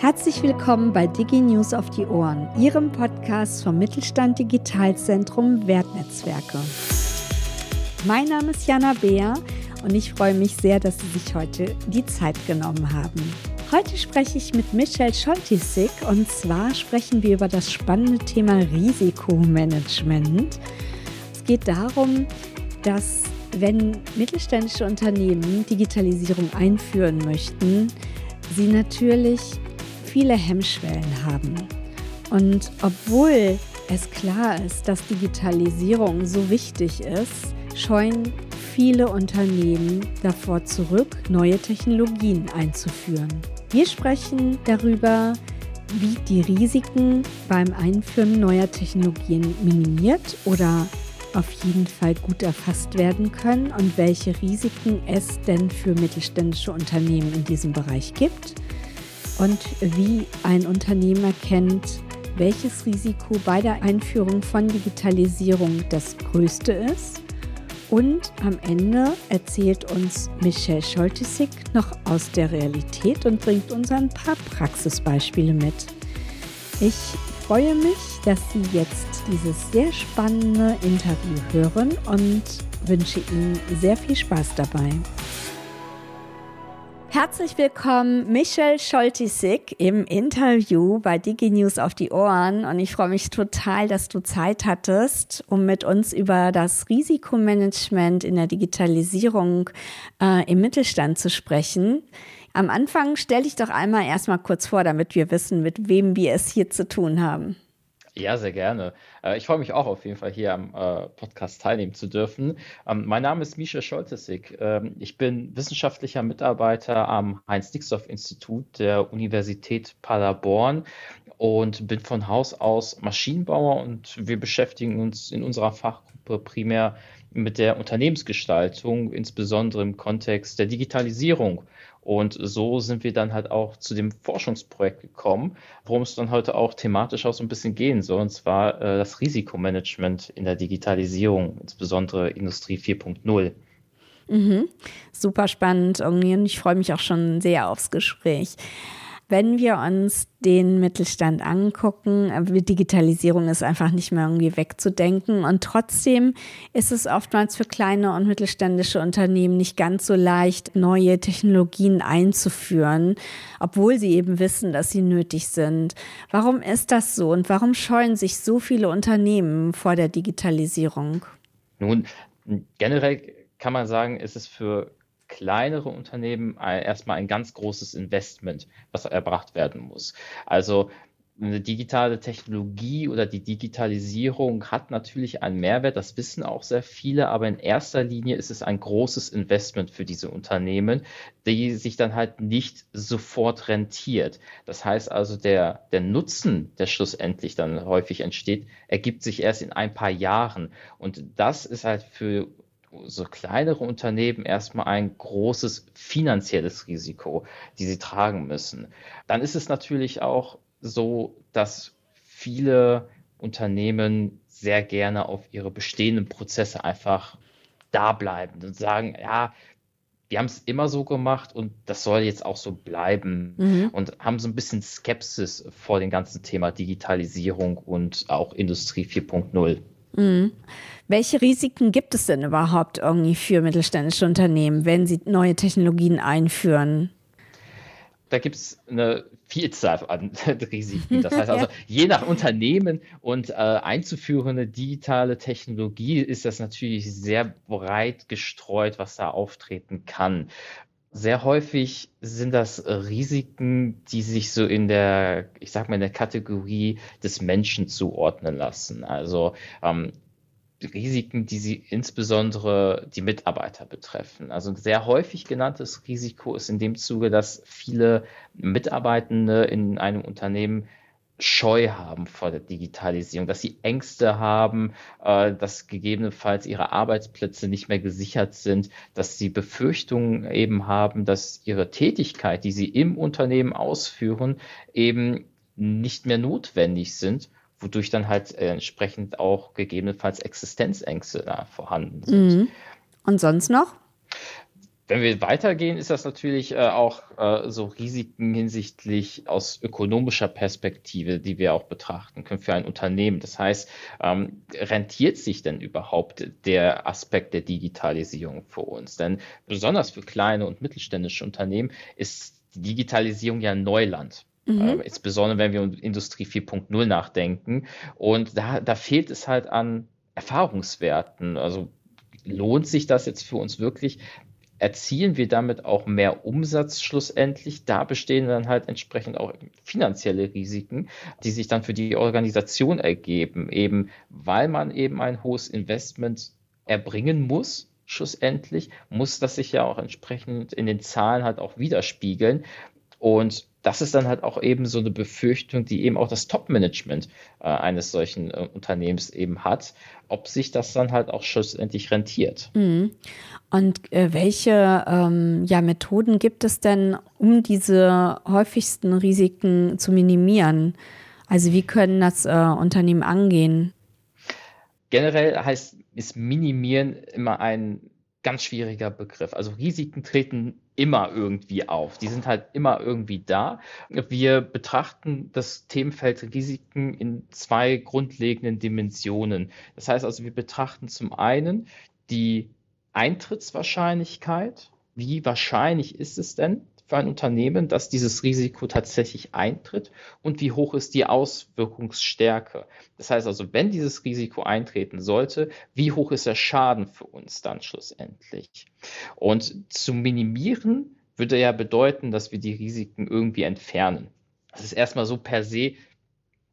Herzlich willkommen bei DigiNews auf die Ohren, Ihrem Podcast vom Mittelstand Digitalzentrum Wertnetzwerke. Mein Name ist Jana Beer und ich freue mich sehr, dass Sie sich heute die Zeit genommen haben. Heute spreche ich mit Michelle Scholtisik und zwar sprechen wir über das spannende Thema Risikomanagement. Es geht darum, dass wenn mittelständische Unternehmen Digitalisierung einführen möchten, sie natürlich viele Hemmschwellen haben. Und obwohl es klar ist, dass Digitalisierung so wichtig ist, scheuen viele Unternehmen davor zurück, neue Technologien einzuführen. Wir sprechen darüber, wie die Risiken beim Einführen neuer Technologien minimiert oder auf jeden Fall gut erfasst werden können und welche Risiken es denn für mittelständische Unternehmen in diesem Bereich gibt und wie ein Unternehmen erkennt, welches Risiko bei der Einführung von Digitalisierung das größte ist. Und am Ende erzählt uns Michelle Scholtisik noch aus der Realität und bringt uns ein paar Praxisbeispiele mit. Ich freue mich, dass Sie jetzt dieses sehr spannende Interview hören und wünsche Ihnen sehr viel Spaß dabei. Herzlich willkommen, Michelle Scholtisik im Interview bei DigiNews auf die Ohren. Und ich freue mich total, dass du Zeit hattest, um mit uns über das Risikomanagement in der Digitalisierung äh, im Mittelstand zu sprechen. Am Anfang stell dich doch einmal erstmal kurz vor, damit wir wissen, mit wem wir es hier zu tun haben. Ja, sehr gerne. Äh, ich freue mich auch auf jeden Fall hier am äh, Podcast teilnehmen zu dürfen. Ähm, mein Name ist Misha Scholtesig. Ähm, ich bin wissenschaftlicher Mitarbeiter am Heinz-Dixdorf-Institut der Universität Paderborn und bin von Haus aus Maschinenbauer und wir beschäftigen uns in unserer Fachgruppe primär mit der Unternehmensgestaltung, insbesondere im Kontext der Digitalisierung. Und so sind wir dann halt auch zu dem Forschungsprojekt gekommen, worum es dann heute auch thematisch auch so ein bisschen gehen soll, und zwar äh, das Risikomanagement in der Digitalisierung, insbesondere Industrie 4.0. Mhm. Super spannend und ich freue mich auch schon sehr aufs Gespräch. Wenn wir uns den Mittelstand angucken, äh, Digitalisierung ist einfach nicht mehr irgendwie wegzudenken und trotzdem ist es oftmals für kleine und mittelständische Unternehmen nicht ganz so leicht, neue Technologien einzuführen, obwohl sie eben wissen, dass sie nötig sind. Warum ist das so und warum scheuen sich so viele Unternehmen vor der Digitalisierung? Nun, generell kann man sagen, ist es für kleinere Unternehmen erstmal ein ganz großes Investment, was erbracht werden muss. Also eine digitale Technologie oder die Digitalisierung hat natürlich einen Mehrwert, das wissen auch sehr viele, aber in erster Linie ist es ein großes Investment für diese Unternehmen, die sich dann halt nicht sofort rentiert. Das heißt also, der, der Nutzen, der schlussendlich dann häufig entsteht, ergibt sich erst in ein paar Jahren. Und das ist halt für so kleinere Unternehmen erstmal ein großes finanzielles Risiko, die sie tragen müssen. Dann ist es natürlich auch so, dass viele Unternehmen sehr gerne auf ihre bestehenden Prozesse einfach da bleiben und sagen, ja, wir haben es immer so gemacht und das soll jetzt auch so bleiben mhm. und haben so ein bisschen Skepsis vor dem ganzen Thema Digitalisierung und auch Industrie 4.0. Mhm. Welche Risiken gibt es denn überhaupt irgendwie für mittelständische Unternehmen, wenn sie neue Technologien einführen? Da gibt es eine Vielzahl an Risiken. Das heißt also, je nach Unternehmen und äh, einzuführende digitale Technologie ist das natürlich sehr breit gestreut, was da auftreten kann. Sehr häufig sind das Risiken, die sich so in der, ich sag mal, in der Kategorie des Menschen zuordnen lassen. Also ähm, Risiken, die sie insbesondere die Mitarbeiter betreffen. Also ein sehr häufig genanntes Risiko ist in dem Zuge, dass viele Mitarbeitende in einem Unternehmen Scheu haben vor der Digitalisierung, dass sie Ängste haben, äh, dass gegebenenfalls ihre Arbeitsplätze nicht mehr gesichert sind, dass sie Befürchtungen eben haben, dass ihre Tätigkeit, die sie im Unternehmen ausführen, eben nicht mehr notwendig sind wodurch dann halt äh, entsprechend auch gegebenenfalls Existenzängste da vorhanden sind. Mhm. Und sonst noch? Wenn wir weitergehen, ist das natürlich äh, auch äh, so Risiken hinsichtlich aus ökonomischer Perspektive, die wir auch betrachten können für ein Unternehmen. Das heißt, ähm, rentiert sich denn überhaupt der Aspekt der Digitalisierung für uns? Denn besonders für kleine und mittelständische Unternehmen ist die Digitalisierung ja Neuland. Mhm. Äh, insbesondere wenn wir um Industrie 4.0 nachdenken. Und da, da fehlt es halt an Erfahrungswerten. Also lohnt sich das jetzt für uns wirklich, erzielen wir damit auch mehr Umsatz schlussendlich. Da bestehen dann halt entsprechend auch finanzielle Risiken, die sich dann für die Organisation ergeben, eben weil man eben ein hohes Investment erbringen muss. Schlussendlich muss das sich ja auch entsprechend in den Zahlen halt auch widerspiegeln. Und das ist dann halt auch eben so eine Befürchtung, die eben auch das Top-Management äh, eines solchen äh, Unternehmens eben hat, ob sich das dann halt auch schlussendlich rentiert. Mhm. Und äh, welche ähm, ja, Methoden gibt es denn, um diese häufigsten Risiken zu minimieren? Also wie können das äh, Unternehmen angehen? Generell heißt ist minimieren immer ein ganz schwieriger Begriff. Also Risiken treten immer irgendwie auf. Die sind halt immer irgendwie da. Wir betrachten das Themenfeld Risiken in zwei grundlegenden Dimensionen. Das heißt also, wir betrachten zum einen die Eintrittswahrscheinlichkeit. Wie wahrscheinlich ist es denn, für ein Unternehmen, dass dieses Risiko tatsächlich eintritt und wie hoch ist die Auswirkungsstärke. Das heißt also, wenn dieses Risiko eintreten sollte, wie hoch ist der Schaden für uns dann schlussendlich? Und zu minimieren würde ja bedeuten, dass wir die Risiken irgendwie entfernen. Das ist erstmal so per se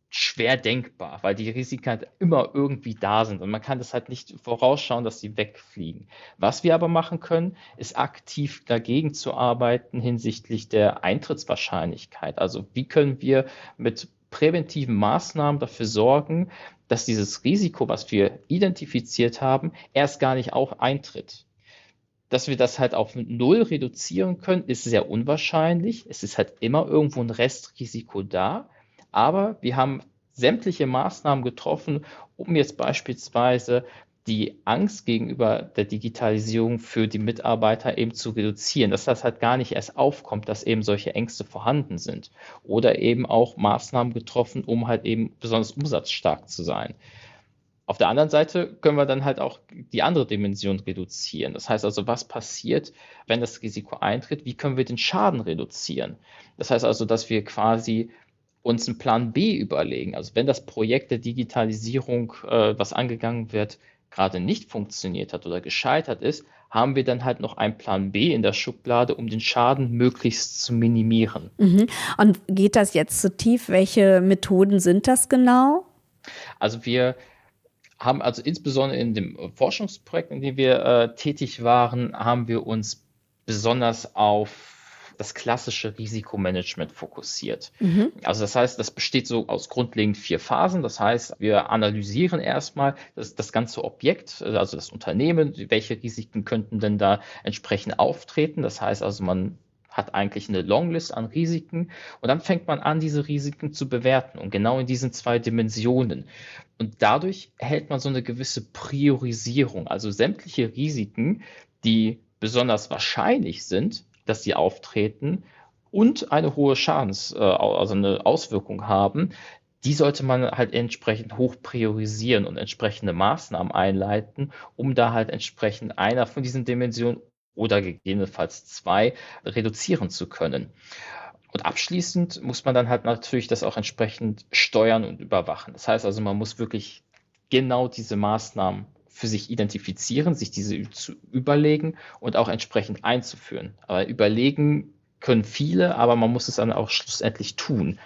schwer denkbar, weil die Risiken halt immer irgendwie da sind und man kann das halt nicht vorausschauen, dass sie wegfliegen. Was wir aber machen können, ist aktiv dagegen zu arbeiten hinsichtlich der Eintrittswahrscheinlichkeit. Also wie können wir mit präventiven Maßnahmen dafür sorgen, dass dieses Risiko, was wir identifiziert haben, erst gar nicht auch eintritt. Dass wir das halt auf Null reduzieren können, ist sehr unwahrscheinlich. Es ist halt immer irgendwo ein Restrisiko da. Aber wir haben sämtliche Maßnahmen getroffen, um jetzt beispielsweise die Angst gegenüber der Digitalisierung für die Mitarbeiter eben zu reduzieren, dass das halt gar nicht erst aufkommt, dass eben solche Ängste vorhanden sind. Oder eben auch Maßnahmen getroffen, um halt eben besonders umsatzstark zu sein. Auf der anderen Seite können wir dann halt auch die andere Dimension reduzieren. Das heißt also, was passiert, wenn das Risiko eintritt? Wie können wir den Schaden reduzieren? Das heißt also, dass wir quasi uns einen Plan B überlegen. Also wenn das Projekt der Digitalisierung, äh, was angegangen wird, gerade nicht funktioniert hat oder gescheitert ist, haben wir dann halt noch einen Plan B in der Schublade, um den Schaden möglichst zu minimieren. Mhm. Und geht das jetzt zu tief? Welche Methoden sind das genau? Also wir haben also insbesondere in dem Forschungsprojekt, in dem wir äh, tätig waren, haben wir uns besonders auf das klassische Risikomanagement fokussiert. Mhm. Also das heißt, das besteht so aus grundlegend vier Phasen. Das heißt, wir analysieren erstmal das, das ganze Objekt, also das Unternehmen, welche Risiken könnten denn da entsprechend auftreten. Das heißt also, man hat eigentlich eine Longlist an Risiken und dann fängt man an, diese Risiken zu bewerten und genau in diesen zwei Dimensionen. Und dadurch erhält man so eine gewisse Priorisierung, also sämtliche Risiken, die besonders wahrscheinlich sind, dass sie auftreten und eine hohe Schadens, äh, also eine Auswirkung haben, die sollte man halt entsprechend hoch priorisieren und entsprechende Maßnahmen einleiten, um da halt entsprechend einer von diesen Dimensionen oder gegebenenfalls zwei reduzieren zu können. Und abschließend muss man dann halt natürlich das auch entsprechend steuern und überwachen. Das heißt also, man muss wirklich genau diese Maßnahmen für sich identifizieren, sich diese zu überlegen und auch entsprechend einzuführen. Aber überlegen können viele, aber man muss es dann auch schlussendlich tun.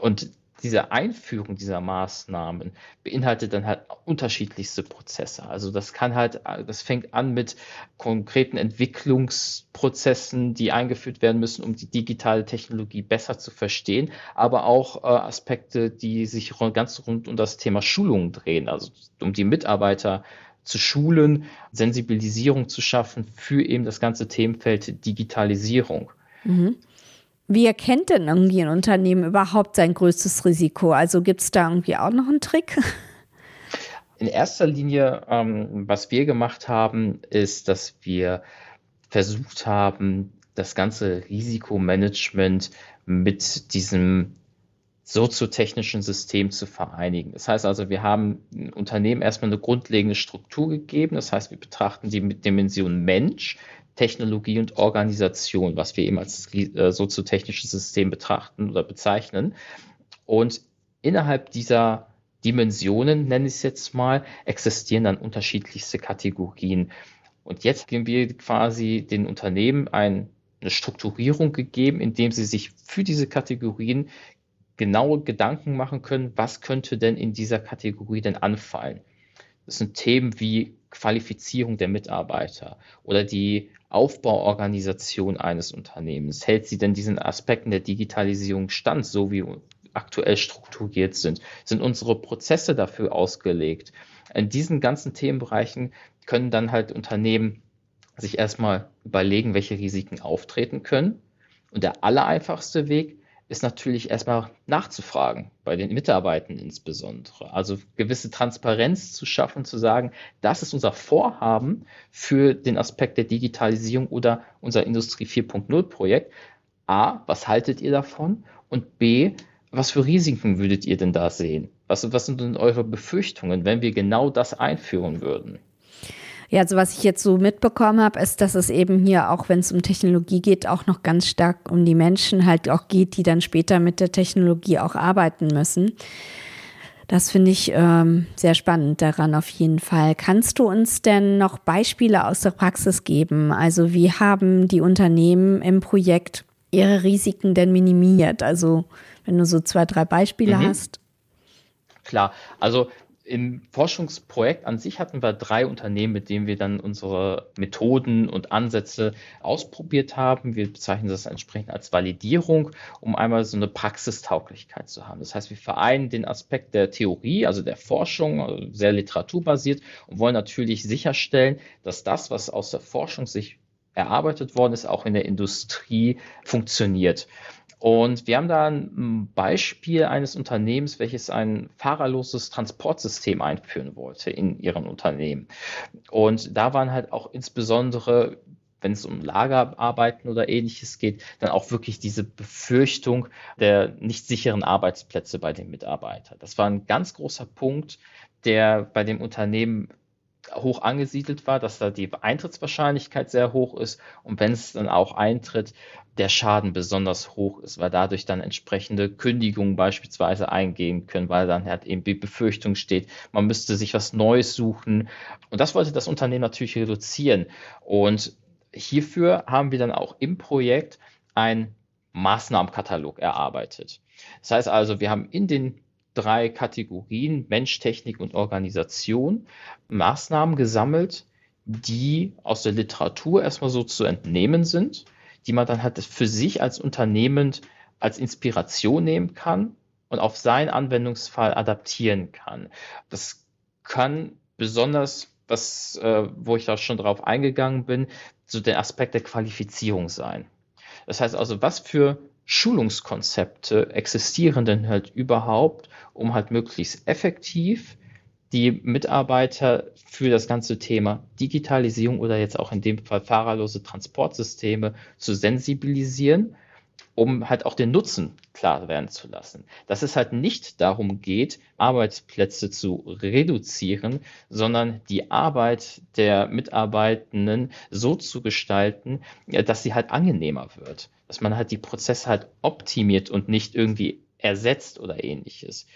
Und diese Einführung dieser Maßnahmen beinhaltet dann halt unterschiedlichste Prozesse. Also das kann halt, das fängt an mit konkreten Entwicklungsprozessen, die eingeführt werden müssen, um die digitale Technologie besser zu verstehen, aber auch äh, Aspekte, die sich ganz rund um das Thema Schulungen drehen, also um die Mitarbeiter zu schulen, Sensibilisierung zu schaffen für eben das ganze Themenfeld Digitalisierung. Mhm. Wie erkennt denn irgendwie ein Unternehmen überhaupt sein größtes Risiko? Also gibt es da irgendwie auch noch einen Trick? In erster Linie, ähm, was wir gemacht haben, ist, dass wir versucht haben, das ganze Risikomanagement mit diesem soziotechnischen System zu vereinigen. Das heißt also, wir haben Unternehmen erstmal eine grundlegende Struktur gegeben. Das heißt, wir betrachten die mit Dimension Mensch, Technologie und Organisation, was wir eben als äh, soziotechnisches System betrachten oder bezeichnen. Und innerhalb dieser Dimensionen, nenne ich es jetzt mal, existieren dann unterschiedlichste Kategorien. Und jetzt geben wir quasi den Unternehmen ein, eine Strukturierung gegeben, indem sie sich für diese Kategorien genaue Gedanken machen können, was könnte denn in dieser Kategorie denn anfallen. Das sind Themen wie Qualifizierung der Mitarbeiter oder die Aufbauorganisation eines Unternehmens. Hält sie denn diesen Aspekten der Digitalisierung stand, so wie aktuell strukturiert sind? Sind unsere Prozesse dafür ausgelegt? In diesen ganzen Themenbereichen können dann halt Unternehmen sich erstmal überlegen, welche Risiken auftreten können. Und der allereinfachste Weg ist natürlich erstmal nachzufragen, bei den Mitarbeitern insbesondere. Also gewisse Transparenz zu schaffen, zu sagen, das ist unser Vorhaben für den Aspekt der Digitalisierung oder unser Industrie 4.0 Projekt. A, was haltet ihr davon? Und B, was für Risiken würdet ihr denn da sehen? Was, was sind denn eure Befürchtungen, wenn wir genau das einführen würden? Ja, also was ich jetzt so mitbekommen habe, ist, dass es eben hier, auch wenn es um Technologie geht, auch noch ganz stark um die Menschen halt auch geht, die dann später mit der Technologie auch arbeiten müssen. Das finde ich ähm, sehr spannend daran auf jeden Fall. Kannst du uns denn noch Beispiele aus der Praxis geben? Also wie haben die Unternehmen im Projekt ihre Risiken denn minimiert? Also wenn du so zwei, drei Beispiele mhm. hast. Klar, also im Forschungsprojekt an sich hatten wir drei Unternehmen, mit denen wir dann unsere Methoden und Ansätze ausprobiert haben. Wir bezeichnen das entsprechend als Validierung, um einmal so eine Praxistauglichkeit zu haben. Das heißt, wir vereinen den Aspekt der Theorie, also der Forschung, also sehr literaturbasiert und wollen natürlich sicherstellen, dass das, was aus der Forschung sich erarbeitet worden ist, auch in der Industrie funktioniert. Und wir haben da ein Beispiel eines Unternehmens, welches ein fahrerloses Transportsystem einführen wollte in ihrem Unternehmen. Und da waren halt auch insbesondere wenn es um Lagerarbeiten oder ähnliches geht, dann auch wirklich diese Befürchtung der nicht sicheren Arbeitsplätze bei den Mitarbeitern. Das war ein ganz großer Punkt, der bei dem Unternehmen hoch angesiedelt war, dass da die Eintrittswahrscheinlichkeit sehr hoch ist und wenn es dann auch eintritt, der Schaden besonders hoch ist, weil dadurch dann entsprechende Kündigungen beispielsweise eingehen können, weil dann halt eben die Befürchtung steht, man müsste sich was Neues suchen. Und das wollte das Unternehmen natürlich reduzieren. Und hierfür haben wir dann auch im Projekt einen Maßnahmenkatalog erarbeitet. Das heißt also, wir haben in den drei Kategorien Mensch, Technik und Organisation Maßnahmen gesammelt, die aus der Literatur erstmal so zu entnehmen sind, die man dann halt für sich als Unternehmen als Inspiration nehmen kann und auf seinen Anwendungsfall adaptieren kann. Das kann besonders, was, äh, wo ich da schon drauf eingegangen bin, so der Aspekt der Qualifizierung sein. Das heißt also, was für Schulungskonzepte existieren denn halt überhaupt, um halt möglichst effektiv die Mitarbeiter für das ganze Thema Digitalisierung oder jetzt auch in dem Fall fahrerlose Transportsysteme zu sensibilisieren, um halt auch den Nutzen klar werden zu lassen. Dass es halt nicht darum geht, Arbeitsplätze zu reduzieren, sondern die Arbeit der Mitarbeitenden so zu gestalten, dass sie halt angenehmer wird dass man halt die Prozesse halt optimiert und nicht irgendwie ersetzt oder ähnliches.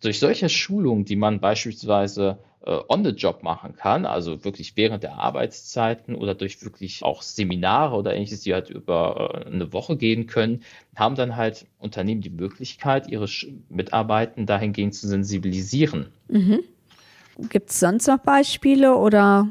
Durch solche Schulungen, die man beispielsweise äh, on the job machen kann, also wirklich während der Arbeitszeiten oder durch wirklich auch Seminare oder ähnliches, die halt über äh, eine Woche gehen können, haben dann halt Unternehmen die Möglichkeit, ihre Mitarbeiter dahingehend zu sensibilisieren. Mhm. Gibt es sonst noch Beispiele oder?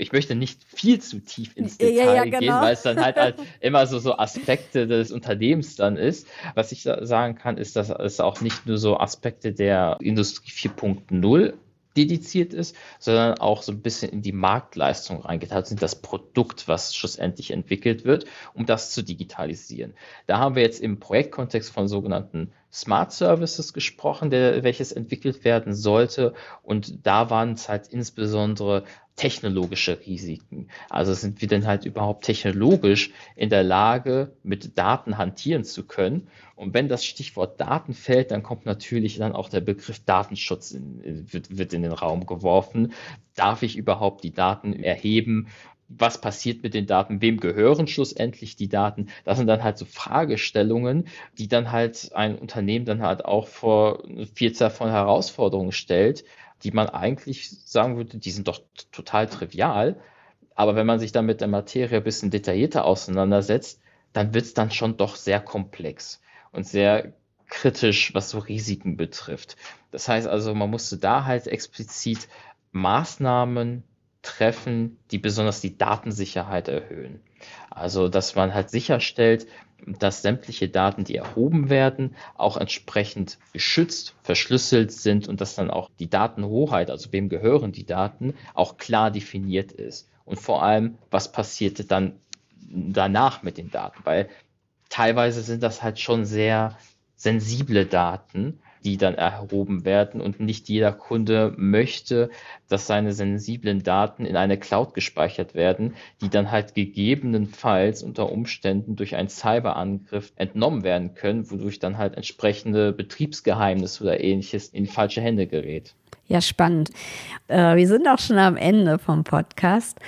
ich möchte nicht viel zu tief ins Detail ja, ja, genau. gehen, weil es dann halt, halt immer so, so Aspekte des Unternehmens dann ist. Was ich sagen kann, ist, dass es auch nicht nur so Aspekte der Industrie 4.0 dediziert ist, sondern auch so ein bisschen in die Marktleistung reingeht, also in das Produkt, was schlussendlich entwickelt wird, um das zu digitalisieren. Da haben wir jetzt im Projektkontext von sogenannten Smart Services gesprochen, der, welches entwickelt werden sollte. Und da waren es halt insbesondere technologische Risiken. Also sind wir denn halt überhaupt technologisch in der Lage, mit Daten hantieren zu können? Und wenn das Stichwort Daten fällt, dann kommt natürlich dann auch der Begriff Datenschutz in, wird, wird in den Raum geworfen. Darf ich überhaupt die Daten erheben? was passiert mit den Daten, wem gehören schlussendlich die Daten. Das sind dann halt so Fragestellungen, die dann halt ein Unternehmen dann halt auch vor eine Vielzahl von Herausforderungen stellt, die man eigentlich sagen würde, die sind doch total trivial. Aber wenn man sich dann mit der Materie ein bisschen detaillierter auseinandersetzt, dann wird es dann schon doch sehr komplex und sehr kritisch, was so Risiken betrifft. Das heißt also, man musste da halt explizit Maßnahmen treffen, die besonders die Datensicherheit erhöhen. Also, dass man halt sicherstellt, dass sämtliche Daten, die erhoben werden, auch entsprechend geschützt, verschlüsselt sind und dass dann auch die Datenhoheit, also wem gehören die Daten, auch klar definiert ist. Und vor allem, was passiert dann danach mit den Daten, weil teilweise sind das halt schon sehr sensible Daten die dann erhoben werden und nicht jeder Kunde möchte, dass seine sensiblen Daten in eine Cloud gespeichert werden, die dann halt gegebenenfalls unter Umständen durch einen Cyberangriff entnommen werden können, wodurch dann halt entsprechende Betriebsgeheimnisse oder ähnliches in falsche Hände gerät. Ja, spannend. Äh, wir sind auch schon am Ende vom Podcast.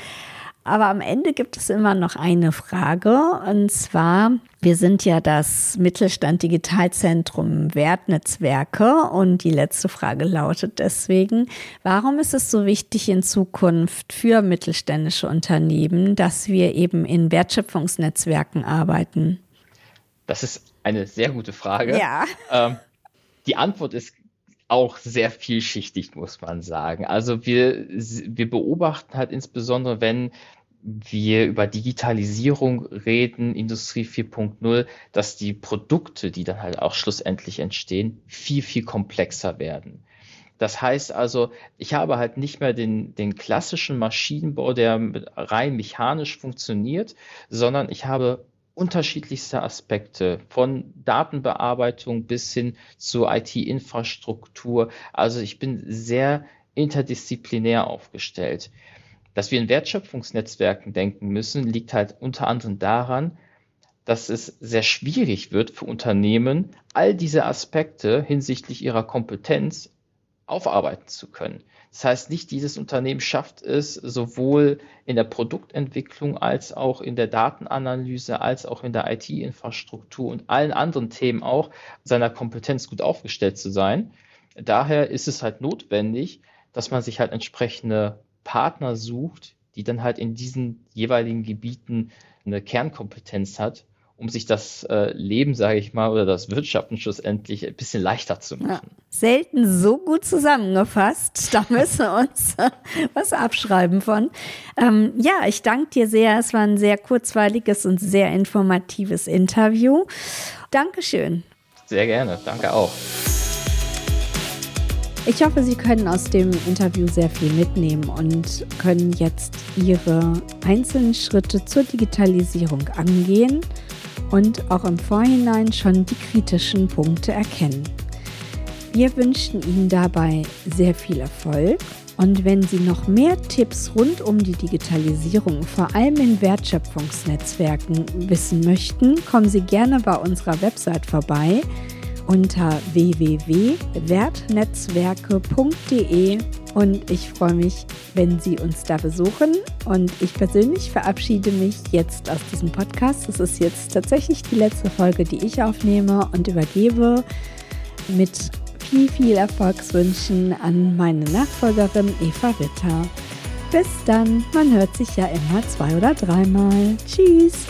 Aber am Ende gibt es immer noch eine Frage. Und zwar, wir sind ja das Mittelstand Digitalzentrum Wertnetzwerke. Und die letzte Frage lautet deswegen, warum ist es so wichtig in Zukunft für mittelständische Unternehmen, dass wir eben in Wertschöpfungsnetzwerken arbeiten? Das ist eine sehr gute Frage. Ja. Ähm, die Antwort ist auch sehr vielschichtig, muss man sagen. Also wir, wir beobachten halt insbesondere, wenn wir über Digitalisierung reden, Industrie 4.0, dass die Produkte, die dann halt auch schlussendlich entstehen, viel, viel komplexer werden. Das heißt also, ich habe halt nicht mehr den, den klassischen Maschinenbau, der rein mechanisch funktioniert, sondern ich habe unterschiedlichste Aspekte von Datenbearbeitung bis hin zur IT-Infrastruktur. Also ich bin sehr interdisziplinär aufgestellt. Dass wir in Wertschöpfungsnetzwerken denken müssen, liegt halt unter anderem daran, dass es sehr schwierig wird für Unternehmen, all diese Aspekte hinsichtlich ihrer Kompetenz aufarbeiten zu können. Das heißt, nicht jedes Unternehmen schafft es, sowohl in der Produktentwicklung als auch in der Datenanalyse, als auch in der IT-Infrastruktur und allen anderen Themen auch seiner Kompetenz gut aufgestellt zu sein. Daher ist es halt notwendig, dass man sich halt entsprechende Partner sucht, die dann halt in diesen jeweiligen Gebieten eine Kernkompetenz hat, um sich das äh, Leben, sage ich mal, oder das Wirtschaften schlussendlich ein bisschen leichter zu machen. Ja, selten so gut zusammengefasst. Da müssen wir uns äh, was abschreiben von. Ähm, ja, ich danke dir sehr. Es war ein sehr kurzweiliges und sehr informatives Interview. Dankeschön. Sehr gerne. Danke auch. Ich hoffe, Sie können aus dem Interview sehr viel mitnehmen und können jetzt Ihre einzelnen Schritte zur Digitalisierung angehen und auch im Vorhinein schon die kritischen Punkte erkennen. Wir wünschen Ihnen dabei sehr viel Erfolg und wenn Sie noch mehr Tipps rund um die Digitalisierung, vor allem in Wertschöpfungsnetzwerken, wissen möchten, kommen Sie gerne bei unserer Website vorbei unter www.wertnetzwerke.de und ich freue mich, wenn Sie uns da besuchen. Und ich persönlich verabschiede mich jetzt aus diesem Podcast. Das ist jetzt tatsächlich die letzte Folge, die ich aufnehme und übergebe mit viel, viel Erfolgswünschen an meine Nachfolgerin Eva Ritter. Bis dann, man hört sich ja immer zwei oder dreimal. Tschüss!